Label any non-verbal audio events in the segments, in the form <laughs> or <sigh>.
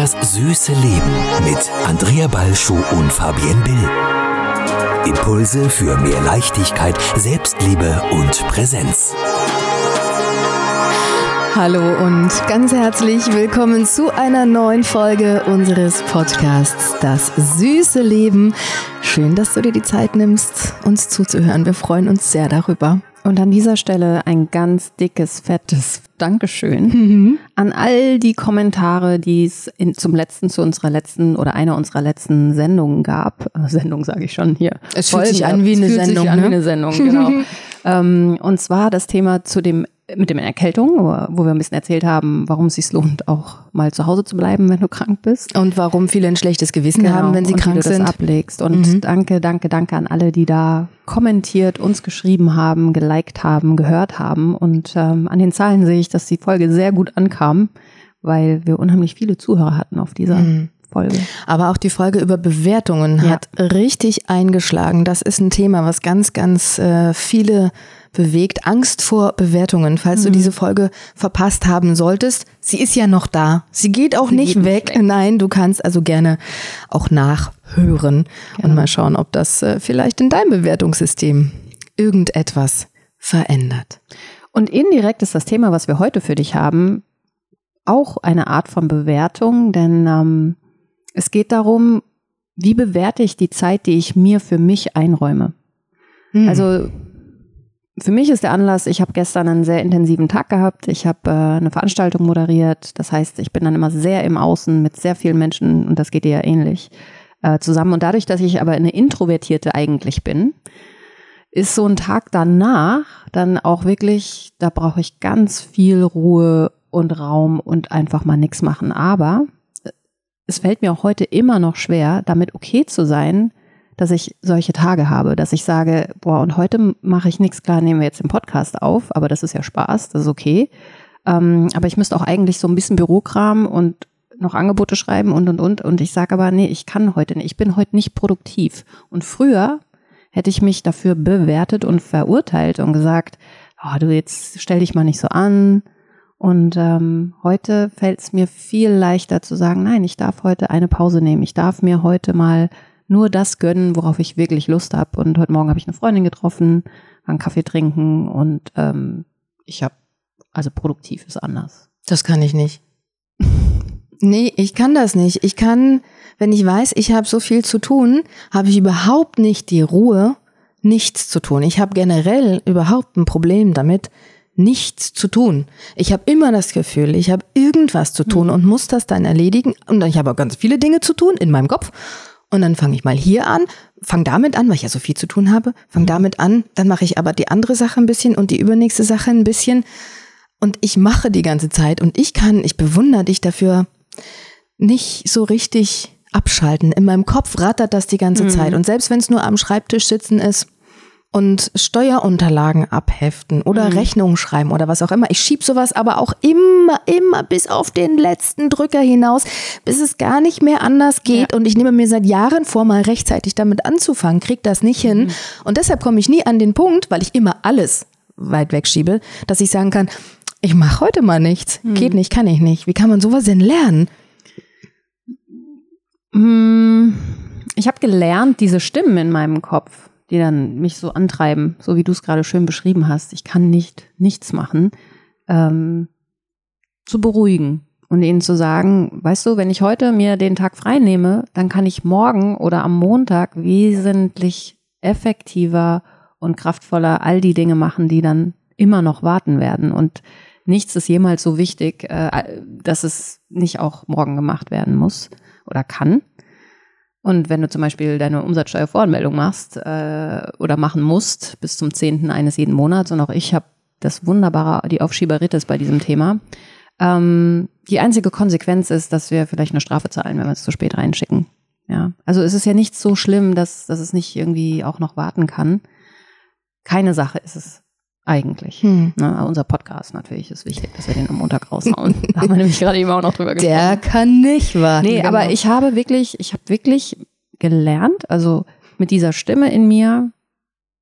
Das süße Leben mit Andrea Balschuh und Fabienne Bill. Impulse für mehr Leichtigkeit, Selbstliebe und Präsenz. Hallo und ganz herzlich willkommen zu einer neuen Folge unseres Podcasts Das süße Leben. Schön, dass du dir die Zeit nimmst, uns zuzuhören. Wir freuen uns sehr darüber. Und an dieser Stelle ein ganz dickes, fettes Dankeschön mhm. an all die Kommentare, die es in, zum letzten, zu unserer letzten oder einer unserer letzten Sendungen gab. Äh, Sendung sage ich schon hier. Es fühlt sich an wie eine Sendung. Sich an ne? wie eine Sendung, genau. ähm, und zwar das Thema zu dem mit dem Erkältung, wo wir ein bisschen erzählt haben, warum es sich lohnt, auch mal zu Hause zu bleiben, wenn du krank bist. Und warum viele ein schlechtes Gewissen genau, haben, wenn sie krank sind. Das ablegst. Und mhm. danke, danke, danke an alle, die da kommentiert, uns geschrieben haben, geliked haben, gehört haben. Und ähm, an den Zahlen sehe ich, dass die Folge sehr gut ankam, weil wir unheimlich viele Zuhörer hatten auf dieser mhm. Folge. Aber auch die Folge über Bewertungen ja. hat richtig eingeschlagen. Das ist ein Thema, was ganz, ganz äh, viele bewegt. Angst vor Bewertungen. Falls mhm. du diese Folge verpasst haben solltest, sie ist ja noch da. Sie geht auch sie nicht, geht weg. nicht, weg. Nein, du kannst also gerne auch nachhören genau. und mal schauen, ob das äh, vielleicht in deinem Bewertungssystem irgendetwas verändert. Und indirekt ist das Thema, was wir heute für dich haben, auch eine Art von Bewertung, denn ähm, es geht darum, wie bewerte ich die Zeit, die ich mir für mich einräume. Mhm. Also für mich ist der Anlass, ich habe gestern einen sehr intensiven Tag gehabt. Ich habe äh, eine Veranstaltung moderiert. Das heißt, ich bin dann immer sehr im Außen mit sehr vielen Menschen und das geht dir ja ähnlich äh, zusammen. Und dadurch, dass ich aber eine Introvertierte eigentlich bin, ist so ein Tag danach dann auch wirklich, da brauche ich ganz viel Ruhe und Raum und einfach mal nichts machen. Aber es fällt mir auch heute immer noch schwer, damit okay zu sein, dass ich solche Tage habe, dass ich sage, boah, und heute mache ich nichts, klar nehmen wir jetzt den Podcast auf, aber das ist ja Spaß, das ist okay. Ähm, aber ich müsste auch eigentlich so ein bisschen Bürokram und noch Angebote schreiben und und und. Und ich sage aber, nee, ich kann heute nicht, ich bin heute nicht produktiv. Und früher hätte ich mich dafür bewertet und verurteilt und gesagt, oh, du jetzt stell dich mal nicht so an. Und ähm, heute fällt es mir viel leichter zu sagen, nein, ich darf heute eine Pause nehmen. Ich darf mir heute mal nur das gönnen, worauf ich wirklich Lust habe. Und heute Morgen habe ich eine Freundin getroffen, einen Kaffee trinken und ähm, ich habe, also produktiv ist anders. Das kann ich nicht. <laughs> nee, ich kann das nicht. Ich kann, wenn ich weiß, ich habe so viel zu tun, habe ich überhaupt nicht die Ruhe, nichts zu tun. Ich habe generell überhaupt ein Problem damit, nichts zu tun. Ich habe immer das Gefühl, ich habe irgendwas zu tun hm. und muss das dann erledigen. Und ich habe auch ganz viele Dinge zu tun in meinem Kopf. Und dann fange ich mal hier an, fange damit an, weil ich ja so viel zu tun habe, fange damit an, dann mache ich aber die andere Sache ein bisschen und die übernächste Sache ein bisschen. Und ich mache die ganze Zeit und ich kann, ich bewundere dich dafür, nicht so richtig abschalten. In meinem Kopf rattert das die ganze mhm. Zeit. Und selbst wenn es nur am Schreibtisch sitzen ist, und Steuerunterlagen abheften oder mhm. Rechnungen schreiben oder was auch immer. Ich schieb sowas aber auch immer, immer bis auf den letzten Drücker hinaus, bis es gar nicht mehr anders geht. Ja. Und ich nehme mir seit Jahren vor, mal rechtzeitig damit anzufangen, krieg das nicht hin. Mhm. Und deshalb komme ich nie an den Punkt, weil ich immer alles weit wegschiebe, dass ich sagen kann, ich mache heute mal nichts. Mhm. Geht nicht, kann ich nicht. Wie kann man sowas denn lernen? Mm, ich habe gelernt, diese Stimmen in meinem Kopf die dann mich so antreiben, so wie du es gerade schön beschrieben hast. Ich kann nicht nichts machen, ähm, zu beruhigen und ihnen zu sagen, weißt du, wenn ich heute mir den Tag frei nehme, dann kann ich morgen oder am Montag wesentlich effektiver und kraftvoller all die Dinge machen, die dann immer noch warten werden. Und nichts ist jemals so wichtig, äh, dass es nicht auch morgen gemacht werden muss oder kann. Und wenn du zum Beispiel deine Umsatzsteuervoranmeldung machst äh, oder machen musst bis zum 10. eines jeden Monats, und auch ich habe das wunderbare, die Aufschieberitis bei diesem Thema, ähm, die einzige Konsequenz ist, dass wir vielleicht eine Strafe zahlen, wenn wir es zu spät reinschicken. Ja, also es ist ja nicht so schlimm, dass, dass es nicht irgendwie auch noch warten kann. Keine Sache ist es eigentlich. Hm. Ne, unser Podcast natürlich ist wichtig, dass wir den am Montag raushauen. <laughs> da haben wir nämlich gerade eben auch noch drüber gesprochen. Der kann nicht warten. Nee, genau. aber ich habe wirklich, ich habe wirklich gelernt, also mit dieser Stimme in mir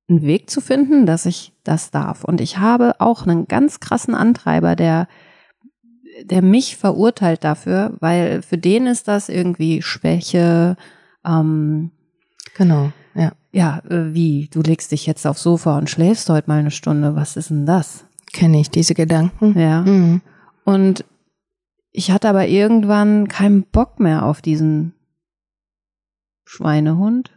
einen Weg zu finden, dass ich das darf. Und ich habe auch einen ganz krassen Antreiber, der der mich verurteilt dafür, weil für den ist das irgendwie Schwäche, ähm, Genau, ja. ja, äh, wie, du legst dich jetzt aufs Sofa und schläfst heute mal eine Stunde, was ist denn das? Kenne ich diese Gedanken. Ja. Mhm. Und ich hatte aber irgendwann keinen Bock mehr auf diesen Schweinehund.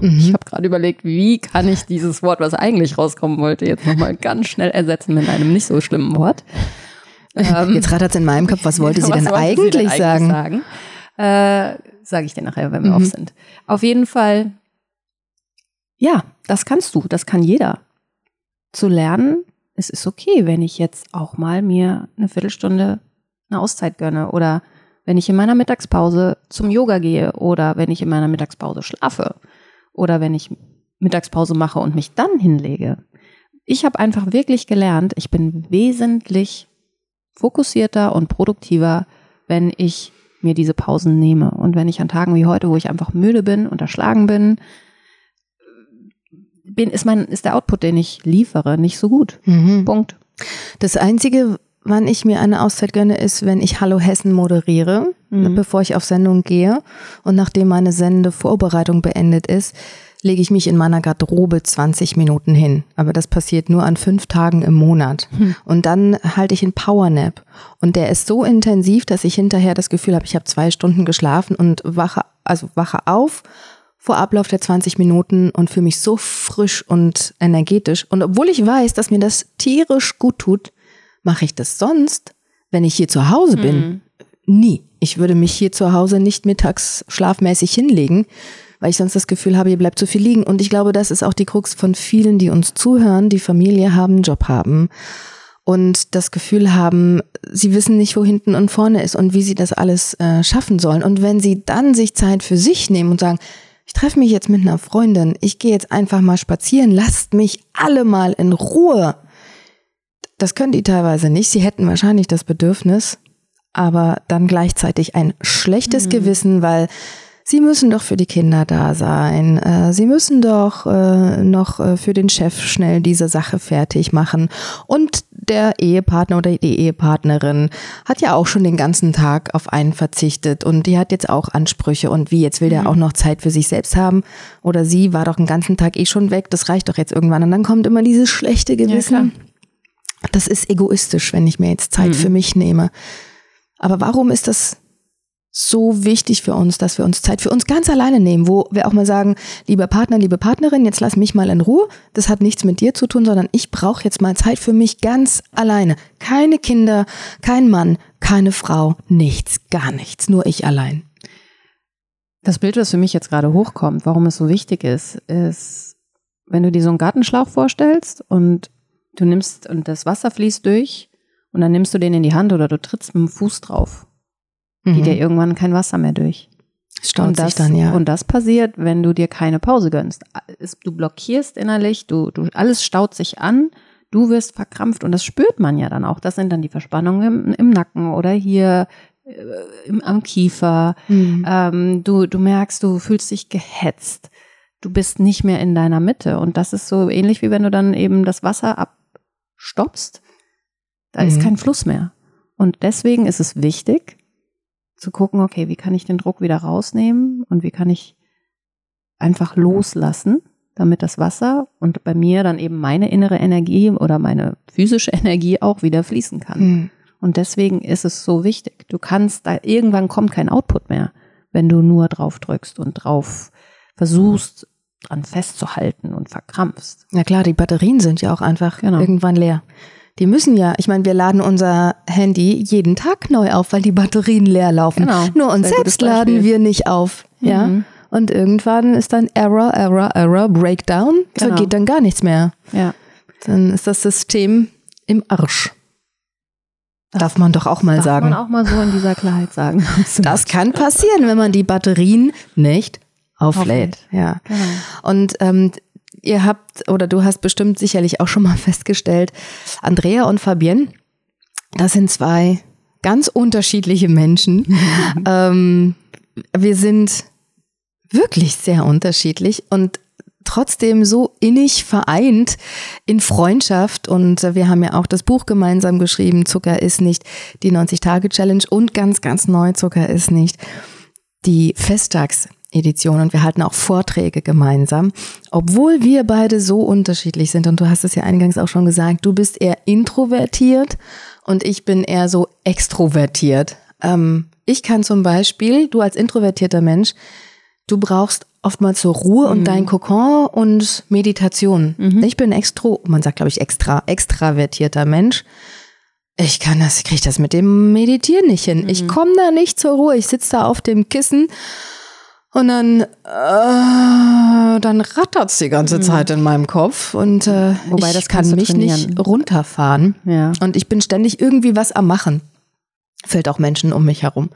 Ich Mhm. habe gerade überlegt, wie kann ich dieses Wort, was eigentlich rauskommen wollte, jetzt nochmal ganz schnell ersetzen mit einem nicht so schlimmen Wort. Ähm, Jetzt rattert es in meinem Kopf, was wollte sie <laughs> was denn wollte sie eigentlich denn sagen? sagen? Äh, Sage ich dir nachher, wenn wir Mhm. auf sind. Auf jeden Fall, ja, das kannst du, das kann jeder. Zu lernen, es ist okay, wenn ich jetzt auch mal mir eine Viertelstunde eine Auszeit gönne oder wenn ich in meiner Mittagspause zum Yoga gehe oder wenn ich in meiner Mittagspause schlafe oder wenn ich Mittagspause mache und mich dann hinlege. Ich habe einfach wirklich gelernt, ich bin wesentlich fokussierter und produktiver, wenn ich mir diese Pausen nehme. Und wenn ich an Tagen wie heute, wo ich einfach müde bin, unterschlagen bin, bin ist, mein, ist der Output, den ich liefere, nicht so gut. Mhm. Punkt. Das Einzige, wann ich mir eine Auszeit gönne, ist, wenn ich Hallo Hessen moderiere, Mhm. bevor ich auf Sendung gehe. Und nachdem meine Sendevorbereitung beendet ist, lege ich mich in meiner Garderobe 20 Minuten hin. Aber das passiert nur an fünf Tagen im Monat. Und dann halte ich einen Powernap. Und der ist so intensiv, dass ich hinterher das Gefühl habe, ich habe zwei Stunden geschlafen und wache, also wache auf vor Ablauf der 20 Minuten und fühle mich so frisch und energetisch. Und obwohl ich weiß, dass mir das tierisch gut tut, mache ich das sonst, wenn ich hier zu Hause bin, nie. Ich würde mich hier zu Hause nicht mittags schlafmäßig hinlegen, weil ich sonst das Gefühl habe, hier bleibt zu viel liegen. Und ich glaube, das ist auch die Krux von vielen, die uns zuhören, die Familie haben, Job haben und das Gefühl haben, sie wissen nicht, wo hinten und vorne ist und wie sie das alles äh, schaffen sollen. Und wenn sie dann sich Zeit für sich nehmen und sagen, ich treffe mich jetzt mit einer Freundin, ich gehe jetzt einfach mal spazieren, lasst mich alle mal in Ruhe. Das können die teilweise nicht. Sie hätten wahrscheinlich das Bedürfnis, aber dann gleichzeitig ein schlechtes Gewissen, weil Sie müssen doch für die Kinder da sein. Äh, Sie müssen doch äh, noch äh, für den Chef schnell diese Sache fertig machen. Und der Ehepartner oder die Ehepartnerin hat ja auch schon den ganzen Tag auf einen verzichtet und die hat jetzt auch Ansprüche. Und wie, jetzt will der auch noch Zeit für sich selbst haben? Oder sie war doch den ganzen Tag eh schon weg, das reicht doch jetzt irgendwann. Und dann kommt immer dieses schlechte Gewissen. das ist egoistisch, wenn ich mir jetzt Zeit für mich nehme. Aber warum ist das so wichtig für uns, dass wir uns Zeit für uns ganz alleine nehmen, wo wir auch mal sagen, lieber Partner, liebe Partnerin, jetzt lass mich mal in Ruhe. Das hat nichts mit dir zu tun, sondern ich brauche jetzt mal Zeit für mich ganz alleine. Keine Kinder, kein Mann, keine Frau, nichts, gar nichts, nur ich allein. Das Bild, was für mich jetzt gerade hochkommt, warum es so wichtig ist, ist, wenn du dir so einen Gartenschlauch vorstellst und du nimmst und das Wasser fließt durch und dann nimmst du den in die Hand oder du trittst mit dem Fuß drauf, geht ja irgendwann kein Wasser mehr durch. Staut und das, sich dann, ja. Und das passiert, wenn du dir keine Pause gönnst. Du blockierst innerlich, du, du, alles staut sich an, du wirst verkrampft und das spürt man ja dann auch. Das sind dann die Verspannungen im, im Nacken oder hier äh, im, am Kiefer. Mhm. Ähm, du, du merkst, du fühlst dich gehetzt. Du bist nicht mehr in deiner Mitte. Und das ist so ähnlich wie wenn du dann eben das Wasser abstoppst. Da ist Mhm. kein Fluss mehr. Und deswegen ist es wichtig, zu gucken, okay, wie kann ich den Druck wieder rausnehmen und wie kann ich einfach loslassen, damit das Wasser und bei mir dann eben meine innere Energie oder meine physische <laughs> Energie auch wieder fließen kann. Mhm. Und deswegen ist es so wichtig. Du kannst da, irgendwann kommt kein Output mehr, wenn du nur drauf drückst und drauf versuchst, dran festzuhalten und verkrampfst. Na klar, die Batterien sind ja auch einfach Genau. irgendwann leer. Die müssen ja, ich meine, wir laden unser Handy jeden Tag neu auf, weil die Batterien leer laufen. Genau. Nur uns selbst laden wir nicht auf. Ja. Mhm. Und irgendwann ist dann Error, Error, Error, Breakdown. So Genau. geht dann gar nichts mehr. Ja. Dann ist das System im Arsch. Darf man doch auch mal Darf sagen. man auch mal so in dieser Klarheit sagen. <laughs> Das kann passieren, wenn man die Batterien nicht auflädt. Ja. Genau. Und ähm, ihr habt, oder du hast bestimmt sicherlich auch schon mal <laughs> festgestellt, Andrea und Fabienne, das sind zwei ganz unterschiedliche Menschen. <laughs> ähm, wir sind wirklich sehr unterschiedlich und trotzdem so innig vereint in Freundschaft. Und wir haben ja auch das Buch gemeinsam geschrieben, Zucker ist nicht die 90-Tage-Challenge und ganz, ganz neu, Zucker ist nicht die Festtagsedition. Und wir halten auch Vorträge gemeinsam, obwohl wir beide so unterschiedlich sind. Und du hast es ja eingangs auch schon gesagt, du bist eher introvertiert und ich bin eher so extrovertiert. Ähm, ich kann zum Beispiel, du als introvertierter Mensch, du brauchst oftmals so Ruhe und mhm. dein Kokon und Meditation. Mhm. Ich bin extro, man sagt glaube ich extra, extravertierter Mensch. Ich kann das, ich kriege das mit dem Meditieren nicht hin. Mhm. Ich komme da nicht zur Ruhe. Ich sitze da auf dem Kissen und dann, äh, dann rattert's die ganze mhm. Zeit in meinem Kopf und äh, Wobei, ich kann mich trainieren. nicht runterfahren. Ja. Und ich bin ständig irgendwie was am Machen. Fällt auch Menschen um mich herum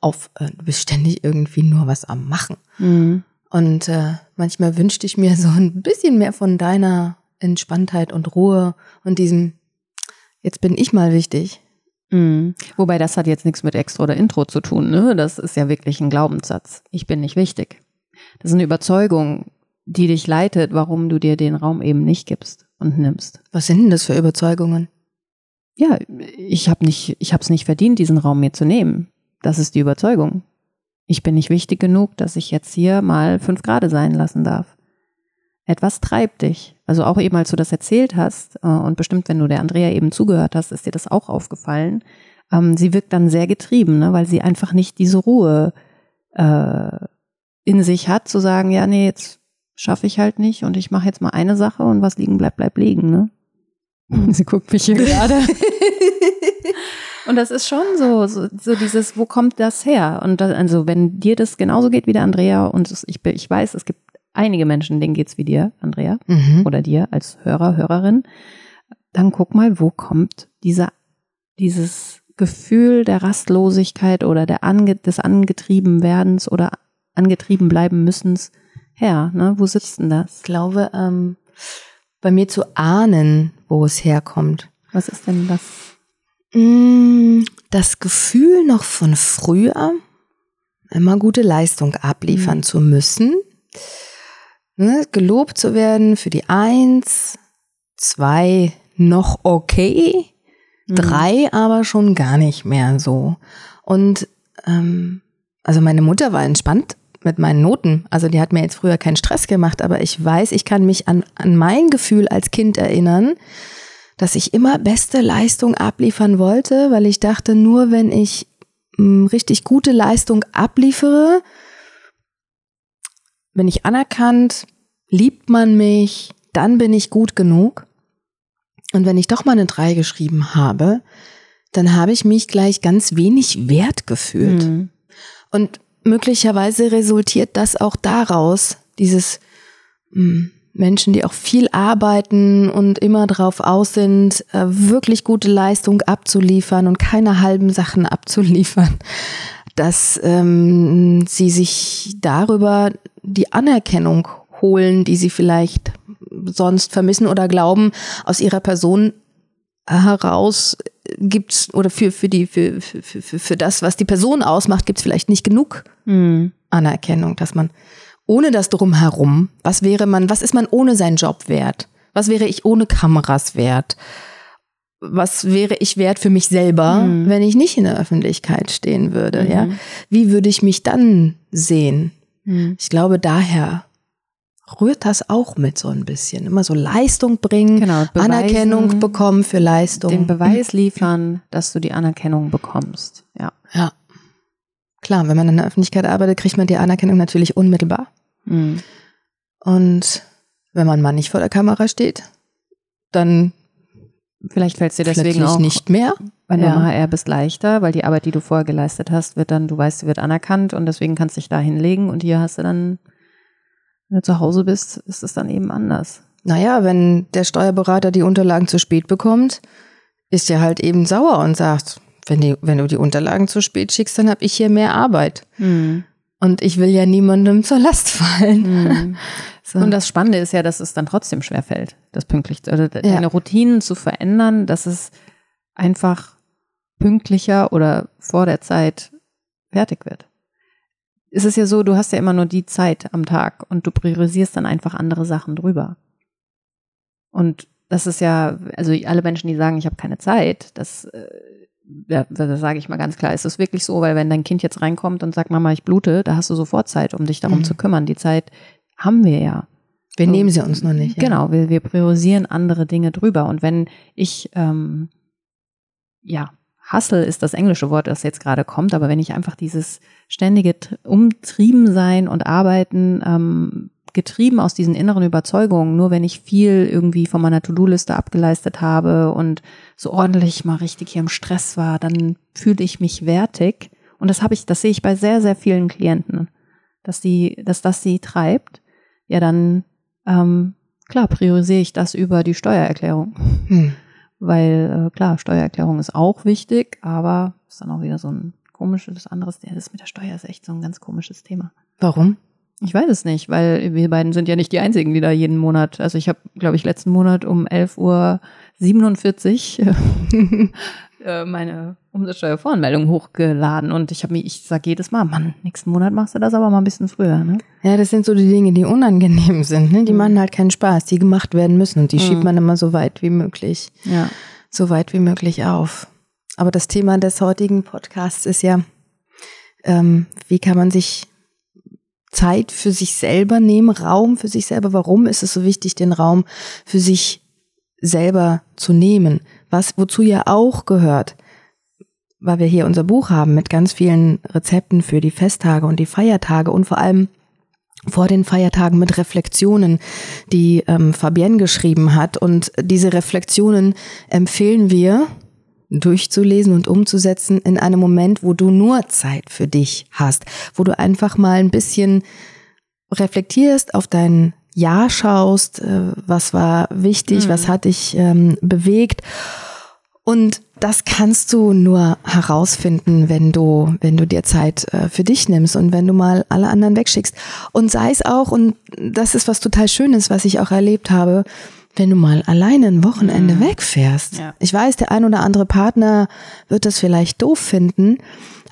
auf, äh, du bist ständig irgendwie nur was am Machen. Mhm. Und äh, manchmal wünschte ich mir so ein bisschen mehr von deiner Entspanntheit und Ruhe und diesem, jetzt bin ich mal wichtig. Mhm. Wobei das hat jetzt nichts mit Extra oder Intro zu tun, ne? Das ist ja wirklich ein Glaubenssatz. Ich bin nicht wichtig. Das ist eine Überzeugung, die dich leitet, warum du dir den Raum eben nicht gibst und nimmst. Was sind denn das für Überzeugungen? Ja, ich habe nicht, ich habe es nicht verdient, diesen Raum mir zu nehmen. Das ist die Überzeugung. Ich bin nicht wichtig genug, dass ich jetzt hier mal fünf Grad sein lassen darf. Etwas treibt dich. Also auch eben, als du das erzählt hast, äh, und bestimmt, wenn du der Andrea eben zugehört hast, ist dir das auch aufgefallen. Ähm, sie wirkt dann sehr getrieben, ne, weil sie einfach nicht diese Ruhe äh, in sich hat, zu sagen, ja, nee, jetzt schaffe ich halt nicht und ich mache jetzt mal eine Sache und was liegen bleibt, bleibt liegen. Ne? Sie guckt mich hier <laughs> gerade. Und das ist schon so, so, so dieses, wo kommt das her? Und das, also, wenn dir das genauso geht wie der Andrea, und ich, ich weiß, es gibt einige Menschen, denen geht's wie dir, Andrea, mhm. oder dir als Hörer, Hörerin, dann guck mal, wo kommt dieser, dieses Gefühl der Rastlosigkeit oder der Ange des Angetriebenwerdens oder angetrieben bleiben müssens her? Ne? Wo sitzt denn das? Ich glaube, ähm, bei mir zu ahnen, wo es herkommt. Was ist denn das? Mm, das Gefühl noch von früher, immer gute Leistung abliefern mhm. zu müssen, ne, gelobt zu werden für die Eins, zwei noch okay, mhm. drei aber schon gar nicht mehr so. Und ähm, also meine Mutter war entspannt mit meinen Noten. Also die hat mir jetzt früher keinen Stress gemacht, aber ich weiß, ich kann mich an, an mein Gefühl als Kind erinnern, dass ich immer beste Leistung abliefern wollte, weil ich dachte, nur wenn ich mh, richtig gute Leistung abliefere, bin ich anerkannt, liebt man mich, dann bin ich gut genug. Und wenn ich doch mal eine 3 geschrieben habe, dann habe ich mich gleich ganz wenig wert gefühlt. Mhm. Und möglicherweise resultiert das auch daraus, dieses, mh, hm, Menschen, die auch viel arbeiten und immer drauf aus sind, äh, wirklich gute Leistung abzuliefern und keine halben Sachen <laughs> abzuliefern, dass ähm, sie sich darüber die Anerkennung holen, die sie vielleicht sonst vermissen oder glauben, aus ihrer Person heraus gibt's oder für für die für für, für, für das, was die Person ausmacht, gibt's vielleicht nicht genug mhm. Anerkennung, dass man ohne das drumherum, was wäre man, was ist man ohne seinen Job wert? Was wäre ich ohne Kameras wert? Was wäre ich wert für mich selber, mhm. wenn ich nicht in der Öffentlichkeit stehen würde? Mhm. Ja, wie würde ich mich dann sehen? Mhm. Ich glaube, daher rührt das auch mit so ein bisschen. Immer so Leistung bringen, genau, beweisen, Anerkennung bekommen für Leistung. Den Beweis liefern, dass du die Anerkennung bekommst. Ja. Ja. Klar, wenn man in der Öffentlichkeit arbeitet, kriegt man die Anerkennung natürlich unmittelbar. Mhm. Und wenn man mal nicht vor der Kamera steht, dann vielleicht fällt es dir deswegen auch nicht mehr. Bei ja. einer HR bist leichter, weil die Arbeit, die du vorher geleistet hast, wird dann, du weißt, sie wird anerkannt und deswegen kannst du dich da hinlegen und hier hast du dann, wenn du zu Hause bist, ist es dann eben anders. Naja, wenn der Steuerberater die Unterlagen zu spät bekommt, ist er halt eben sauer und sagt, wenn, die, wenn du die Unterlagen zu spät schickst, dann habe ich hier mehr Arbeit. Mhm. Und ich will ja niemandem zur Last fallen. Mhm. <laughs> So. Und das Spannende ist ja, dass es dann trotzdem schwerfällt, das pünktlich, oder deine ja. Routinen zu verändern, dass es einfach pünktlicher oder vor der Zeit fertig wird. es ist ja so, du hast ja immer nur die Zeit am Tag und du priorisierst dann einfach andere Sachen drüber. Und das ist ja, also alle Menschen, die sagen, ich habe keine Zeit, das, äh, ja, das sage ich mal ganz klar, ist es wirklich so, weil wenn dein Kind jetzt reinkommt und sagt, Mama, ich blute, da hast du sofort Zeit, um dich darum mhm. zu kümmern. Die Zeit haben wir ja. Wir nehmen sie uns noch nicht. Ja. Genau, wir, wir priorisieren andere Dinge drüber. Und wenn ich, ähm, ja, Hustle ist das englische Wort, das jetzt gerade kommt, aber wenn ich einfach dieses ständige Umtriebensein und Arbeiten ähm, getrieben aus diesen inneren Überzeugungen, nur wenn ich viel irgendwie von meiner To-Do-Liste abgeleistet habe und so ordentlich mal richtig hier im Stress war, dann fühle ich mich wertig. Und das habe ich, das sehe ich bei sehr, sehr vielen Klienten, dass die, dass das sie treibt. Ja, dann ähm, klar priorisiere ich das über die Steuererklärung. Hm. Weil äh, klar, Steuererklärung ist auch wichtig, aber ist dann auch wieder so ein komisches anderes. Das mit der Steuer ist echt so ein ganz komisches Thema. Warum? Ich weiß es nicht, weil wir beiden sind ja nicht die einzigen, die da jeden Monat. Also ich habe, glaube ich, letzten Monat um 11.47 Uhr <laughs> äh, meine Umsatzsteuervoranmeldung hochgeladen und ich habe mir, ich sage jedes Mal, Mann, nächsten Monat machst du das aber mal ein bisschen früher, ne? Ja, das sind so die Dinge, die unangenehm sind, ne? Die mhm. machen halt keinen Spaß, die gemacht werden müssen und die mhm. schiebt man immer so weit wie möglich, ja. so weit wie möglich auf. Aber das Thema des heutigen Podcasts ist ja, ähm, wie kann man sich Zeit für sich selber nehmen, Raum für sich selber. Warum ist es so wichtig, den Raum für sich selber zu nehmen? Was, wozu ja auch gehört, weil wir hier unser Buch haben mit ganz vielen Rezepten für die Festtage und die Feiertage und vor allem vor den Feiertagen mit Reflexionen, die ähm, Fabienne geschrieben hat. Und diese Reflexionen empfehlen wir, durchzulesen und umzusetzen in einem Moment, wo du nur Zeit für dich hast, wo du einfach mal ein bisschen reflektierst, auf dein Jahr schaust, äh, was war wichtig, mhm. was hat dich ähm, bewegt. Und das kannst du nur herausfinden, wenn du, wenn du dir Zeit äh, für dich nimmst und wenn du mal alle anderen wegschickst. Und sei es auch, und das ist was total Schönes, was ich auch erlebt habe, wenn du mal alleine ein Wochenende mhm. wegfährst. Ja. Ich weiß, der ein oder andere Partner wird das vielleicht doof finden,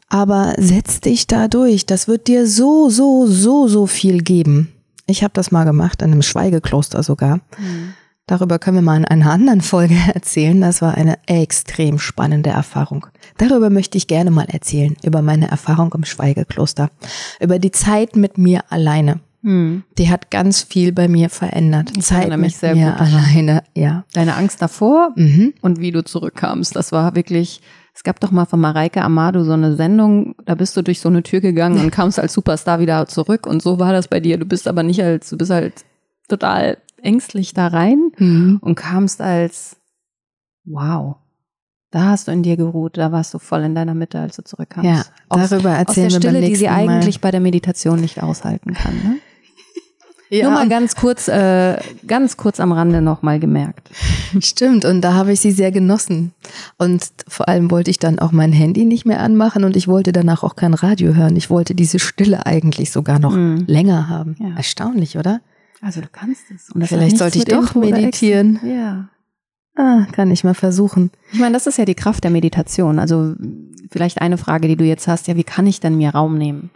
aber setz dich da durch. Das wird dir so, so, so, so viel geben. Ich habe das mal gemacht, in einem Schweigekloster sogar. Mhm. Darüber können wir mal in einer anderen Folge <laughs> erzählen. Das war eine extrem spannende Erfahrung. Darüber möchte ich gerne mal erzählen, über meine Erfahrung im Schweigekloster, über die Zeit mit mir alleine. Hm. Die hat ganz viel bei mir verändert. Ich Zeit mich sehr mir gut. alleine, ja. Deine Angst davor mhm. und wie du zurückkamst, das war wirklich. Es gab doch mal von Mareike Amado so eine Sendung, da bist du durch so eine Tür gegangen und kamst als Superstar wieder zurück und so war das bei dir. Du bist aber nicht als, du bist halt total ängstlich da rein mhm. und kamst als wow. Da hast du in dir geruht, da warst du voll in deiner Mitte, als du zurückkamst. Ja, darüber erzählen aus der wir Stille, die sie eigentlich bei der Meditation nicht aushalten kann. Ne? Ja. Nur mal ganz kurz, äh, ganz kurz am Rande noch mal gemerkt. <laughs> Stimmt, und da habe ich sie sehr genossen. Und vor allem wollte ich dann auch mein Handy nicht mehr anmachen und ich wollte danach auch kein Radio hören. Ich wollte diese Stille eigentlich sogar noch mhm. länger haben. Ja. Erstaunlich, oder? Also du kannst es. Und Vielleicht sollte ich doch meditieren. Ja. Ah, kann ich mal versuchen. Ich meine, das ist ja die Kraft der Meditation. Also vielleicht eine Frage, die du jetzt hast, ja, wie kann ich denn mir Raum nehmen?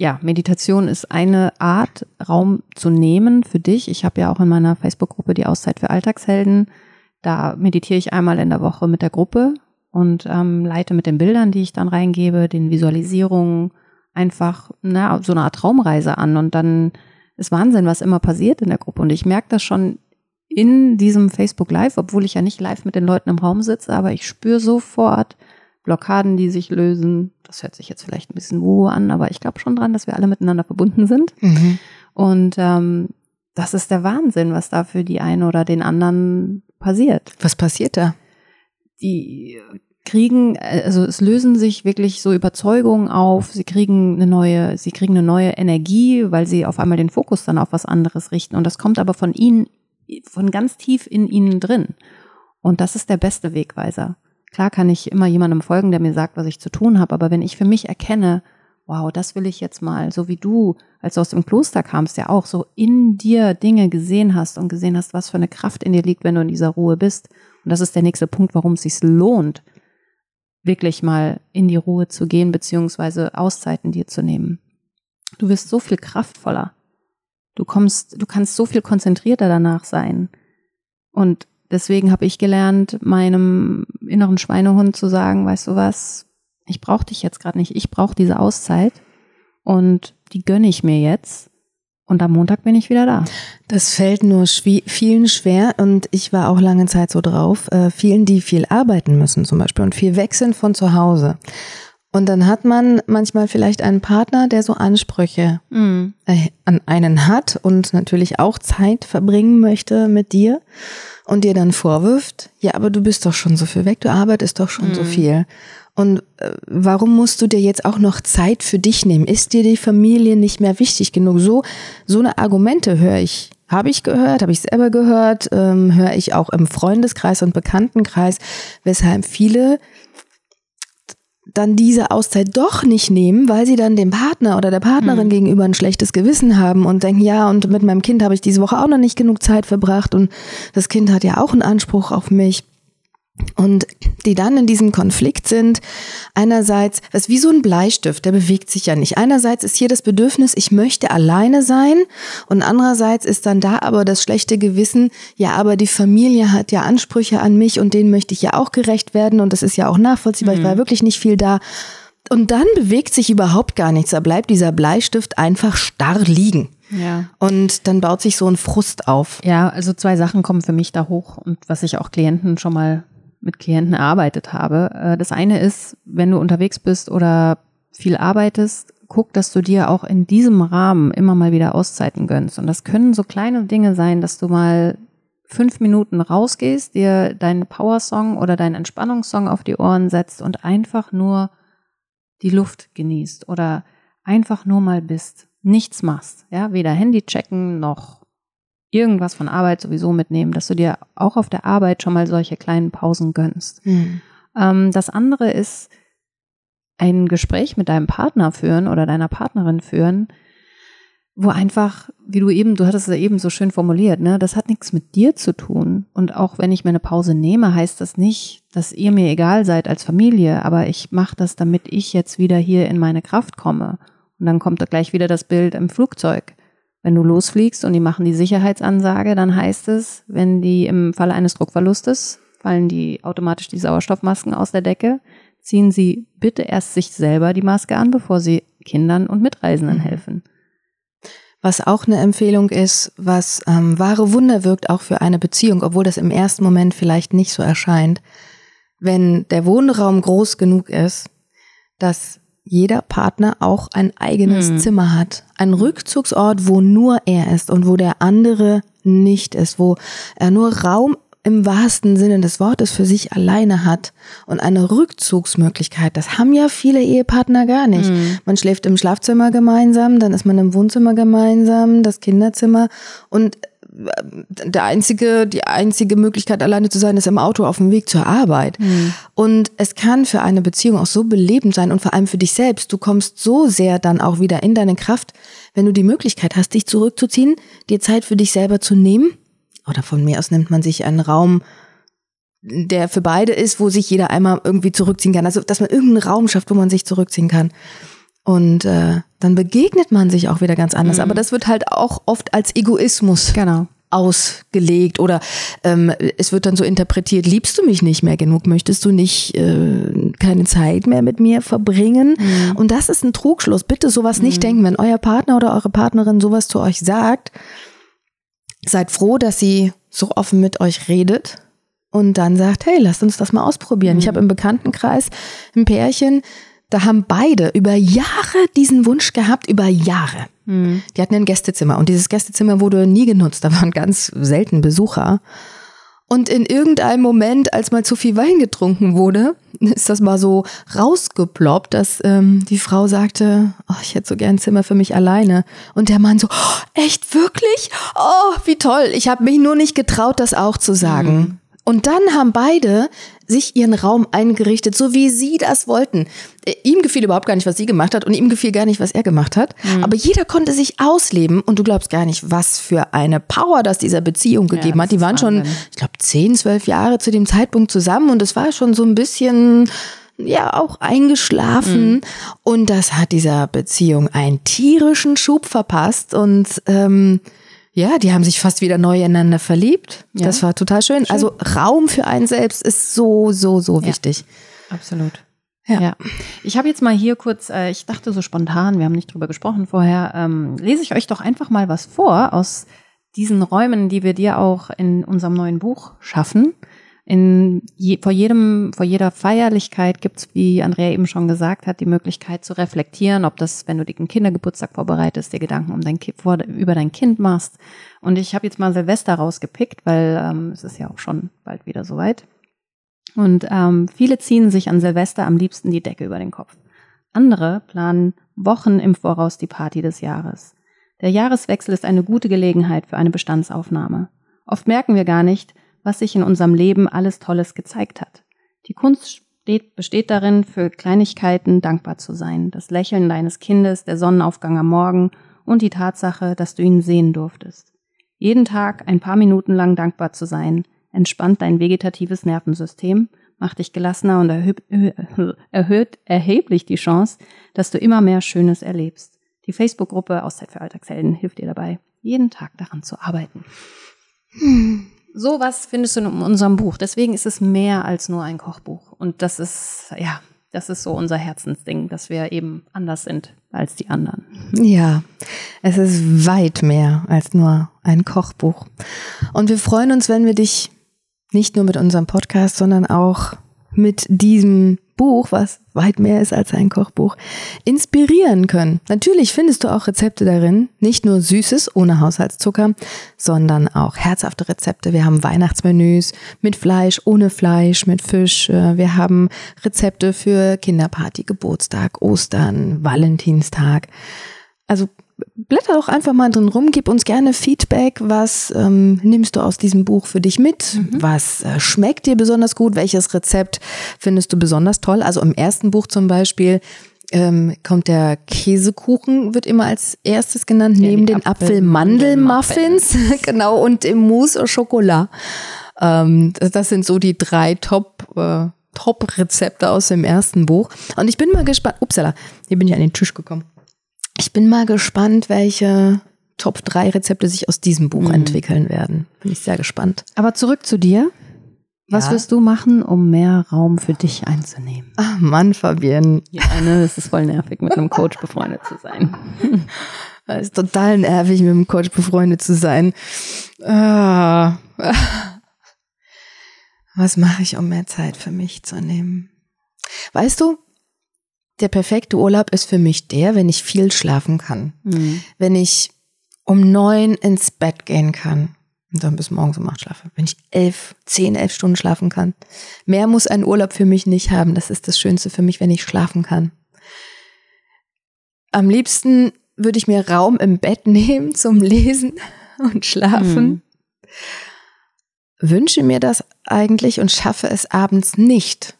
Ja, Meditation ist eine Art, Raum zu nehmen für dich. Ich habe ja auch in meiner Facebook-Gruppe die Auszeit für Alltagshelden. Da meditiere ich einmal in der Woche mit der Gruppe und ähm, leite mit den Bildern, die ich dann reingebe, den Visualisierungen einfach na, so eine Art Traumreise an. Und dann ist Wahnsinn, was immer passiert in der Gruppe. Und ich merke das schon in diesem Facebook Live, obwohl ich ja nicht live mit den Leuten im Raum sitze, aber ich spüre sofort Blockaden, die sich lösen. Das hört sich jetzt vielleicht ein bisschen wo an, aber ich glaube schon dran, dass wir alle miteinander verbunden sind. Mhm. Und ähm, das ist der Wahnsinn, was da für die einen oder den anderen passiert. Was passiert da? Die kriegen, also es lösen sich wirklich so Überzeugungen auf, sie kriegen eine neue, sie kriegen eine neue Energie, weil sie auf einmal den Fokus dann auf was anderes richten. Und das kommt aber von ihnen, von ganz tief in ihnen drin. Und das ist der beste Wegweiser. Klar kann ich immer jemandem folgen, der mir sagt, was ich zu tun habe, aber wenn ich für mich erkenne, wow, das will ich jetzt mal, so wie du, als du aus dem Kloster kamst, ja auch so in dir Dinge gesehen hast und gesehen hast, was für eine Kraft in dir liegt, wenn du in dieser Ruhe bist. Und das ist der nächste Punkt, warum es sich lohnt, wirklich mal in die Ruhe zu gehen, beziehungsweise Auszeiten dir zu nehmen. Du wirst so viel kraftvoller. Du kommst, du kannst so viel konzentrierter danach sein. Und deswegen habe ich gelernt, meinem inneren Schweinehund zu sagen, weißt du was, ich brauche dich jetzt gerade nicht, ich brauche diese Auszeit und die gönne ich mir jetzt. Und am Montag bin ich wieder da. Das fällt nur vielen schwer und ich war auch lange Zeit so drauf. Äh, vielen, die viel arbeiten müssen zum Beispiel und viel sind von zu Hause. Und dann hat man manchmal vielleicht einen Partner, der so Ansprüche mm. äh, an einen hat und natürlich auch Zeit verbringen möchte mit dir und dir dann vorwirft, ja, aber du bist doch schon so viel weg, du arbeitest doch schon mm. so mhm. viel. Und äh, warum musst du dir jetzt auch noch Zeit für dich nehmen? Ist dir die Familie nicht mehr wichtig genug? So, so eine Argumente höre ich. Habe ich gehört, habe ich selber gehört, ähm, höre ich auch im Freundeskreis und Bekanntenkreis, weshalb viele dann diese Auszeit doch nicht nehmen, weil sie dann dem Partner oder der Partnerin mhm. gegenüber ein schlechtes Gewissen haben und denken, ja, und mit meinem Kind habe ich diese Woche auch noch nicht genug Zeit verbracht und das Kind hat ja auch einen Anspruch auf mich und die dann in diesem Konflikt sind. Einerseits, das ist wie so ein Bleistift, der bewegt sich ja nicht. Einerseits ist hier das Bedürfnis, ich möchte alleine sein und andererseits ist dann da aber das schlechte Gewissen, ja, aber die Familie hat ja Ansprüche an mich und denen möchte ich ja auch gerecht werden und das ist ja auch nachvollziehbar, mhm. ich war mhm. wirklich nicht viel da. Und dann bewegt sich überhaupt gar nichts, da bleibt dieser Bleistift einfach starr liegen. Ja. Und dann baut sich so ein Frust auf. Ja, also zwei Sachen kommen für mich da hoch und was ich auch Klienten schon mal mit Klienten erarbeitet habe. Äh, das eine ist, wenn du unterwegs bist oder viel arbeitest, guck, dass du dir auch in diesem Rahmen immer mal wieder Auszeiten gönnst. Und das können so kleine Dinge sein, dass du mal fünf Minuten rausgehst, dir deinen Power-Song oder deinen Entspannungssong auf die Ohren setzt und einfach nur die Luft genießt oder einfach nur mal bist, nichts machst, ja, weder Handy checken noch irgendwas von Arbeit sowieso mitnehmen, dass du dir auch auf der Arbeit schon mal solche kleinen Pausen gönnst. Mhm. Ähm, das andere ist ein Gespräch mit deinem Partner führen oder deiner Partnerin führen, wo einfach, wie du eben, du hattest es eben so schön formuliert, ne, das hat nichts mit dir zu tun. Und auch wenn ich mir eine Pause nehme, heißt das nicht, dass ihr mir egal seid als Familie, aber ich mache das, damit ich jetzt wieder hier in meine Kraft komme. Und dann kommt da gleich wieder das Bild im Flugzeug. Wenn du losfliegst und die machen die Sicherheitsansage, dann heißt es, wenn die im Falle eines Druckverlustes fallen die automatisch die Sauerstoffmasken aus der Decke, ziehen sie bitte erst sich selber die Maske an, bevor sie Kindern und Mitreisenden mhm. helfen. Was auch eine Empfehlung ist, was ähm, wahre Wunder wirkt auch für eine Beziehung, obwohl das im ersten Moment vielleicht nicht so erscheint. Wenn der Wohnraum groß genug ist, dass jeder Partner auch ein eigenes hm. Zimmer hat. Ein Rückzugsort, wo nur er ist und wo der andere nicht ist, wo er nur Raum im wahrsten Sinne des Wortes für sich alleine hat und eine Rückzugsmöglichkeit. Das haben ja viele Ehepartner gar nicht. Mhm. Man schläft im Schlafzimmer gemeinsam, dann ist man im Wohnzimmer gemeinsam, das Kinderzimmer und der einzige, die einzige Möglichkeit, alleine zu sein, ist im Auto auf dem Weg zur Arbeit. Mhm. Und es kann für eine Beziehung auch so belebend sein und vor allem für dich selbst. Du kommst so sehr dann auch wieder in deine Kraft, wenn du die Möglichkeit hast, dich zurückzuziehen, dir Zeit für dich selber zu nehmen. Oder von mir aus nimmt man sich einen Raum, der für beide ist, wo sich jeder einmal irgendwie zurückziehen kann. Also, dass man irgendeinen Raum schafft, wo man sich zurückziehen kann. Und äh, dann begegnet man sich auch wieder ganz anders. Mhm. Aber das wird halt auch oft als Egoismus genau. ausgelegt oder ähm, es wird dann so interpretiert, liebst du mich nicht mehr genug, möchtest du nicht äh, keine Zeit mehr mit mir verbringen? Mhm. Und das ist ein Trugschluss. Bitte sowas mhm. nicht denken, wenn euer Partner oder eure Partnerin sowas zu euch sagt. Seid froh, dass sie so offen mit euch redet und dann sagt, hey, lasst uns das mal ausprobieren. Ich mhm. habe im Bekanntenkreis ein Pärchen, da haben beide über Jahre diesen Wunsch gehabt, über Jahre. Mhm. Die hatten ein Gästezimmer und dieses Gästezimmer wurde nie genutzt. Da waren ganz selten Besucher. Und in irgendeinem Moment, als mal zu viel Wein getrunken wurde, ist das mal so rausgeploppt, dass ähm, die Frau sagte, oh, ich hätte so gern ein Zimmer für mich alleine. Und der Mann so, oh, echt wirklich? Oh, wie toll. Ich habe mich nur nicht getraut, das auch zu sagen. Mhm. Und dann haben beide sich ihren Raum eingerichtet, so wie sie das wollten. Äh, ihm gefiel überhaupt gar nicht, was sie gemacht hat und ihm gefiel gar nicht, was er gemacht hat. Mhm. Aber jeder konnte sich ausleben und du glaubst gar nicht, was für eine Power das dieser Beziehung gegeben ja, hat. Die waren schon, ich glaube, zehn, zwölf Jahre zu dem Zeitpunkt zusammen und es war schon so ein bisschen ja auch eingeschlafen. Mhm. Und das hat dieser Beziehung einen tierischen Schub verpasst. Und ähm, ja, die haben sich fast wieder neu ineinander verliebt. Ja. Das war total schön. Also Raum für einen selbst ist so, so, so Ja. wichtig. Absolut. Ja. Ja. Ich habe jetzt mal hier kurz, äh, ich dachte so spontan, wir haben nicht drüber gesprochen vorher, ähm, lese ich euch doch einfach mal was vor aus diesen Räumen, die wir dir auch in unserem neuen Buch schaffen. In je, vor jedem, vor jeder Feierlichkeit gibt's, wie Andrea eben schon gesagt hat, die Möglichkeit zu reflektieren, ob das, wenn du den Kindergeburtstag vorbereitest, dir Gedanken um dein kind, vor, über dein Kind machst. Und ich habe jetzt mal Silvester rausgepickt, weil ähm, es ist ja auch schon bald wieder soweit. Und ähm, viele ziehen sich an Silvester am liebsten die Decke über den Kopf. Andere planen Wochen im Voraus die Party des Jahres. Der Jahreswechsel ist eine gute Gelegenheit für eine Bestandsaufnahme. Oft merken wir gar nicht, was sich in unserem Leben alles Tolles gezeigt hat. Die Kunst steht, besteht darin, für Kleinigkeiten dankbar zu sein. Das Lächeln deines Kindes, der Sonnenaufgang am Morgen und die Tatsache, dass du ihn sehen durftest. Jeden Tag ein paar Minuten lang dankbar zu sein, entspannt dein vegetatives Nervensystem, macht dich gelassener und erhöht, erhöht erheblich die Chance, dass du immer mehr Schönes erlebst. Die Facebook-Gruppe Auszeit für Alltagshelden hilft dir dabei, jeden Tag daran zu arbeiten. Sowas findest du in unserem Buch. Deswegen ist es mehr als nur ein Kochbuch. Und das ist, ja, das ist so unser Herzensding, dass wir eben anders sind als die anderen. Ja, es ist weit mehr als nur ein Kochbuch. Und wir freuen uns, wenn wir dich nicht nur mit unserem Podcast, sondern auch mit diesem Buch, was weit mehr ist als ein Kochbuch, inspirieren können. Natürlich findest du auch Rezepte darin, nicht nur Süßes ohne Haushaltszucker, sondern auch herzhafte Rezepte. Wir haben Weihnachtsmenüs mit Fleisch, ohne Fleisch, mit Fisch. Wir haben Rezepte für Kinderparty, Geburtstag, Ostern, Valentinstag. Also blätter doch einfach mal drin rum, gib uns gerne Feedback. Was ähm, nimmst du aus diesem Buch für dich mit? Was äh, schmeckt dir besonders gut? Welches Rezept findest du besonders toll? Also im ersten Buch zum Beispiel ähm, kommt der Käsekuchen, wird immer als erstes genannt, Ja, neben den Apfel-Mandel-Muffins. Apfelmandelmuffins. <laughs> genau, und im Mousse au Chocolat. Ähm, das, das sind so die drei Top, äh, Top-Rezepte aus dem ersten Buch. Und ich bin mal gespannt, upsala, hier bin ich an den Tisch gekommen. Ich bin mal gespannt, welche Top 3 Rezepte sich aus diesem Buch Mhm. entwickeln werden. Bin ich sehr gespannt. Aber zurück zu dir. Was Ja. wirst du machen, um mehr Raum für dich einzunehmen? Ach Mann, Fabienne. Ja, ne, es ist voll nervig, mit einem Coach befreundet zu sein. <laughs> Es ist total nervig, mit dem Coach befreundet zu sein. Ah. Was mache ich, um mehr Zeit für mich zu nehmen? Weißt du, der perfekte Urlaub ist für mich der, wenn ich viel schlafen kann. Mhm. Wenn ich um neun ins Bett gehen kann und dann bis morgens um acht schlafe. Wenn ich elf, zehn, elf Stunden schlafen kann. Mehr muss ein Urlaub für mich nicht haben. Das ist das Schönste für mich, wenn ich schlafen kann. Am liebsten würde ich mir Raum im Bett <laughs> nehmen zum Lesen und Schlafen. Mhm. Wünsche mir das eigentlich und schaffe es abends nicht,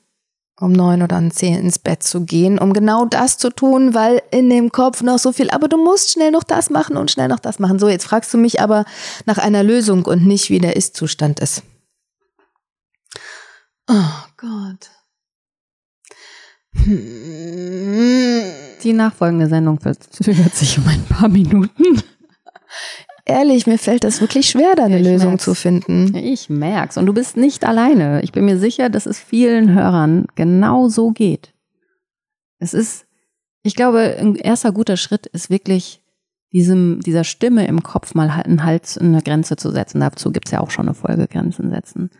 um neun oder um zehn ins Bett zu gehen, um genau das zu tun, weil in dem Kopf noch so viel, aber du musst schnell noch das machen und schnell noch das machen. So, jetzt fragst du mich aber nach einer Lösung und nicht, wie der Ist-Zustand ist. Oh Gott. Hm. Die nachfolgende Sendung verzögert <laughs> sich um ein paar Minuten. Ehrlich, mir fällt das wirklich schwer, da eine ich Lösung merk's. zu finden. Ich merk's. Und du bist nicht alleine. Ich bin mir sicher, dass es vielen Hörern genau so geht. Es ist, ich glaube, ein erster guter Schritt ist wirklich, diesem, dieser Stimme im Kopf mal halt einen Hals, eine Grenze zu setzen. Dazu gibt's ja auch schon eine Folge Grenzen setzen.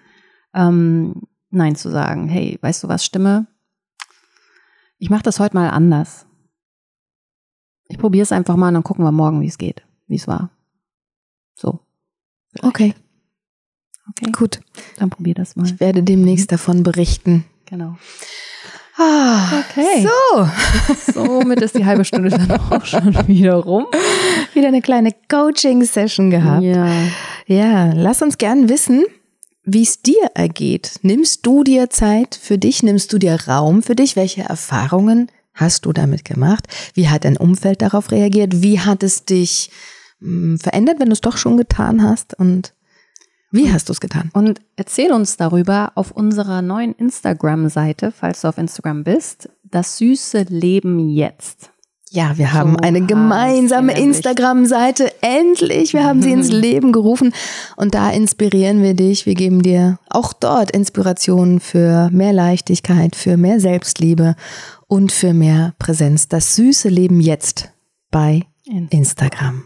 Ähm, nein zu sagen, hey, weißt du was, Stimme? Ich mache das heute mal anders. Ich probiere es einfach mal und dann gucken wir morgen, wie es geht, wie es war. So. Okay, Okay, gut. dann probier das mal. Ich werde demnächst davon berichten. Genau. Ah, Okay. So, <laughs> Somit ist die halbe Stunde dann auch schon wieder rum. wieder eine kleine Coaching-Session gehabt. Ja. Ja, lass uns gern wissen, wie es dir ergeht. Nimmst du dir Zeit für dich? Nimmst du dir Raum für dich? Welche Erfahrungen hast du damit gemacht? Wie hat dein Umfeld darauf reagiert? Wie hat es dich verändert, wenn du es doch schon getan hast? Und Wie hast du es getan? Und erzähl uns darüber auf unserer neuen Instagram-Seite, falls du auf Instagram bist, das süße Leben jetzt. Ja, wir haben So eine gemeinsame. Instagram-Seite. Endlich, wir haben sie ins <laughs> Leben gerufen. Und da inspirieren wir dich. Wir geben dir auch dort Inspirationen für mehr Leichtigkeit, für mehr Selbstliebe und für mehr Präsenz. Das süße Leben jetzt bei Instagram.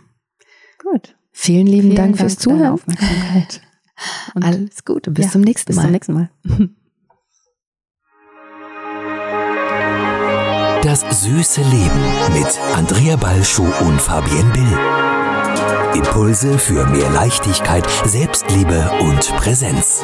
Gut. Vielen lieben Vielen Dank fürs für deine Zuhören. Aufmerksamkeit. <laughs> Und Alles Gute. Bis ja, zum nächsten bis Mal. zum nächsten Mal. <laughs> Das süße Leben mit Andrea Balschuh und Fabienne Bill. Impulse für mehr Leichtigkeit, Selbstliebe und Präsenz.